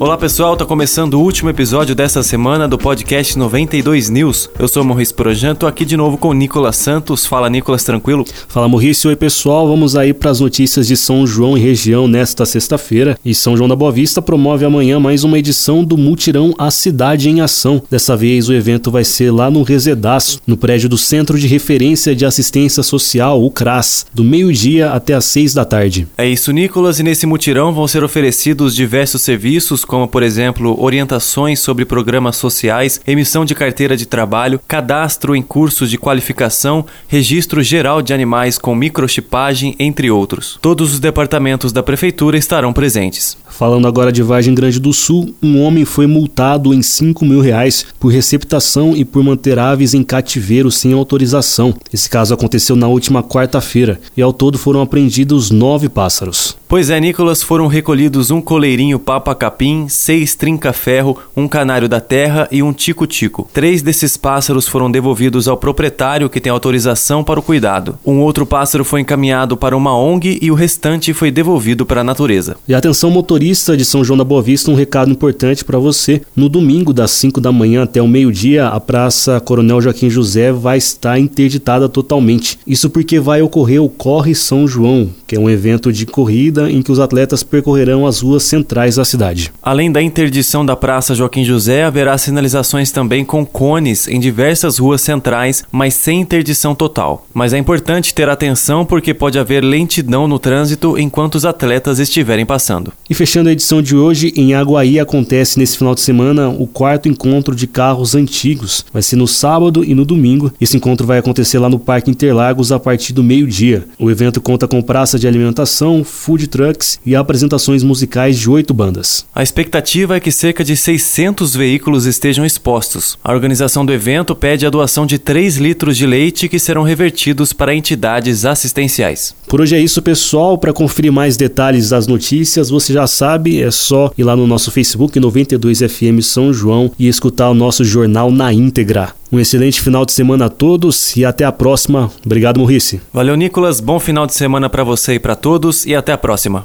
Olá pessoal, tá começando o último episódio dessa semana do podcast 92 News. Eu sou Maurício Projan, tô aqui de novo com Nicolas Santos. Fala Nicolas, tranquilo? Fala Maurício, oi pessoal, vamos aí para as notícias de São João e região nesta sexta-feira. E São João da Boa Vista promove amanhã mais uma edição do Mutirão A Cidade em Ação. Dessa vez o evento vai ser lá no Resedaço, no prédio do Centro de Referência de Assistência Social, o CRAS, do meio-dia até às seis da tarde. É isso, Nicolas, e nesse mutirão vão ser oferecidos diversos serviços como, por exemplo, orientações sobre programas sociais, emissão de carteira de trabalho, cadastro em cursos de qualificação, registro geral de animais com microchipagem, entre outros. Todos os departamentos da prefeitura estarão presentes. Falando agora de Vargem Grande do Sul, um homem foi multado em 5 mil reais por receptação e por manter aves em cativeiro sem autorização. Esse caso aconteceu na última quarta-feira e ao todo foram apreendidos nove pássaros. Pois é, Nicolas, foram recolhidos um coleirinho papa-capim, seis trinca-ferro, um canário da terra e um tico-tico. Três desses pássaros foram devolvidos ao proprietário que tem autorização para o cuidado. Um outro pássaro foi encaminhado para uma ONG e o restante foi devolvido para a natureza. E atenção motorista de São João da Boa Vista, um recado importante para você. No domingo, das 5 da manhã até o meio-dia, a Praça Coronel Joaquim José vai estar interditada totalmente. Isso porque vai ocorrer o Corre São João, que é um evento de corrida em que os atletas percorrerão as ruas centrais da cidade. Além da interdição da Praça Joaquim José, haverá sinalizações também com cones em diversas ruas centrais, mas sem interdição total. Mas é importante ter atenção porque pode haver lentidão no trânsito enquanto os atletas estiverem passando. E fechando a edição de hoje, em Aguaí acontece nesse final de semana o quarto encontro de carros antigos. Vai ser no sábado e no domingo. Esse encontro vai acontecer lá no Parque Interlagos a partir do meio-dia. O evento conta com praça de alimentação, food trucks e apresentações musicais de oito bandas. A expectativa é que cerca de 600 veículos estejam expostos. A organização do evento pede a doação de 3 litros de leite que serão revertidos para entidades assistenciais. Por hoje é isso, pessoal. Para conferir mais detalhes das notícias, você já sabe, é só ir lá no nosso Facebook 92FM São João e escutar o nosso jornal na íntegra. Um excelente final de semana a todos e até a próxima. Obrigado, Maurice. Valeu, Nicolas. Bom final de semana para você e para todos e até a próxima.